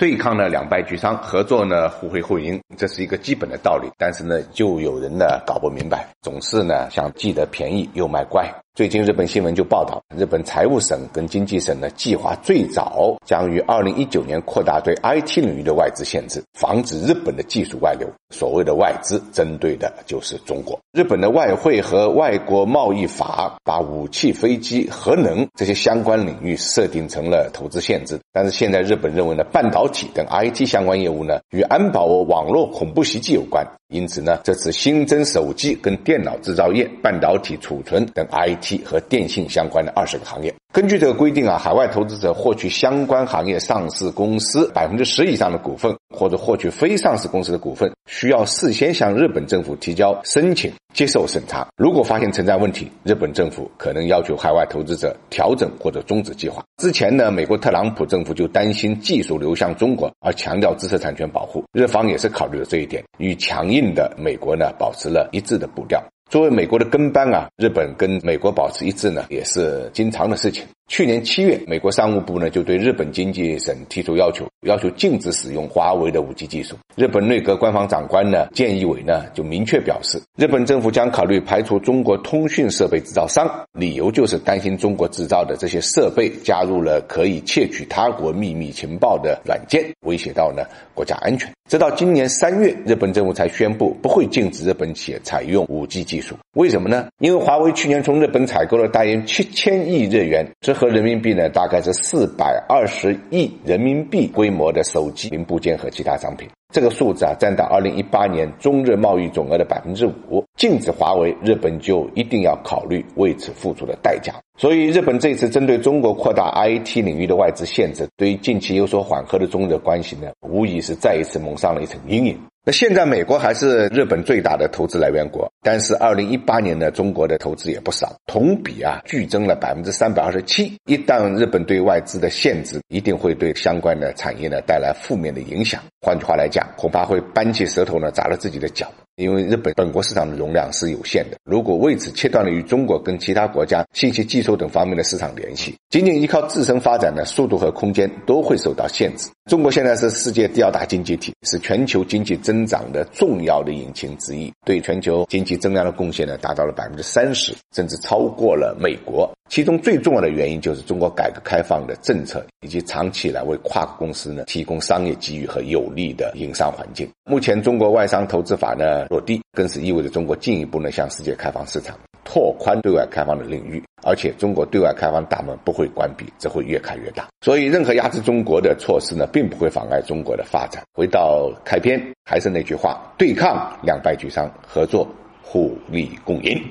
对抗呢两败俱伤，合作呢互惠互赢，这是一个基本的道理。但是呢，就有人呢搞不明白，总是呢想既得便宜又卖乖。最近日本新闻就报道，日本财务省跟经济省呢计划最早将于二零一九年扩大对 IT 领域的外资限制，防止日本的技术外流。所谓的外资，针对的就是中国。日本的外汇和外国贸易法把武器、飞机、核能这些相关领域设定成了投资限制。但是现在日本认为呢，半导体等 IT 相关业务呢与安保、网络恐怖袭击有关。因此呢，这次新增手机跟电脑制造业、半导体储存等 IT 和电信相关的二十个行业。根据这个规定啊，海外投资者获取相关行业上市公司百分之十以上的股份，或者获取非上市公司的股份，需要事先向日本政府提交申请，接受审查。如果发现存在问题，日本政府可能要求海外投资者调整或者终止计划。之前呢，美国特朗普政府就担心技术流向中国，而强调知识产权保护。日方也是考虑了这一点，与强硬的美国呢保持了一致的步调。作为美国的跟班啊，日本跟美国保持一致呢，也是经常的事情。去年七月，美国商务部呢就对日本经济省提出要求，要求禁止使用华为的五 G 技术。日本内阁官方长官呢，菅义伟呢就明确表示，日本政府将考虑排除中国通讯设备制造商，理由就是担心中国制造的这些设备加入了可以窃取他国秘密情报的软件，威胁到呢国家安全。直到今年三月，日本政府才宣布不会禁止日本企业采用五 G 技术。为什么呢？因为华为去年从日本采购了大约七千亿日元，这合人民币呢，大概是四百二十亿人民币规模的手机零部件和其他商品。这个数字啊，占到二零一八年中日贸易总额的百分之五。禁止华为，日本就一定要考虑为此付出的代价。所以，日本这次针对中国扩大 IT 领域的外资限制，对于近期有所缓和的中日关系呢，无疑是再一次蒙上了一层阴影。那现在美国还是日本最大的投资来源国，但是二零一八年呢，中国的投资也不少，同比啊剧增了百分之三百二十七。一旦日本对外资的限制，一定会对相关的产业呢带来负面的影响。换句话来讲，恐怕会搬起舌头呢砸了自己的脚。因为日本本国市场的容量是有限的，如果为此切断了与中国跟其他国家信息技术等方面的市场联系，仅仅依靠自身发展的速度和空间都会受到限制。中国现在是世界第二大经济体，是全球经济增长的重要的引擎之一，对全球经济增量的贡献呢达到了百分之三十，甚至超过了美国。其中最重要的原因就是中国改革开放的政策，以及长期以来为跨国公司呢提供商业机遇和有利的营商环境。目前中国外商投资法呢落地，更是意味着中国进一步呢向世界开放市场，拓宽对外开放的领域。而且中国对外开放大门不会关闭，只会越开越大。所以任何压制中国的措施呢，并不会妨碍中国的发展。回到开篇，还是那句话：对抗两败俱伤，合作互利共赢。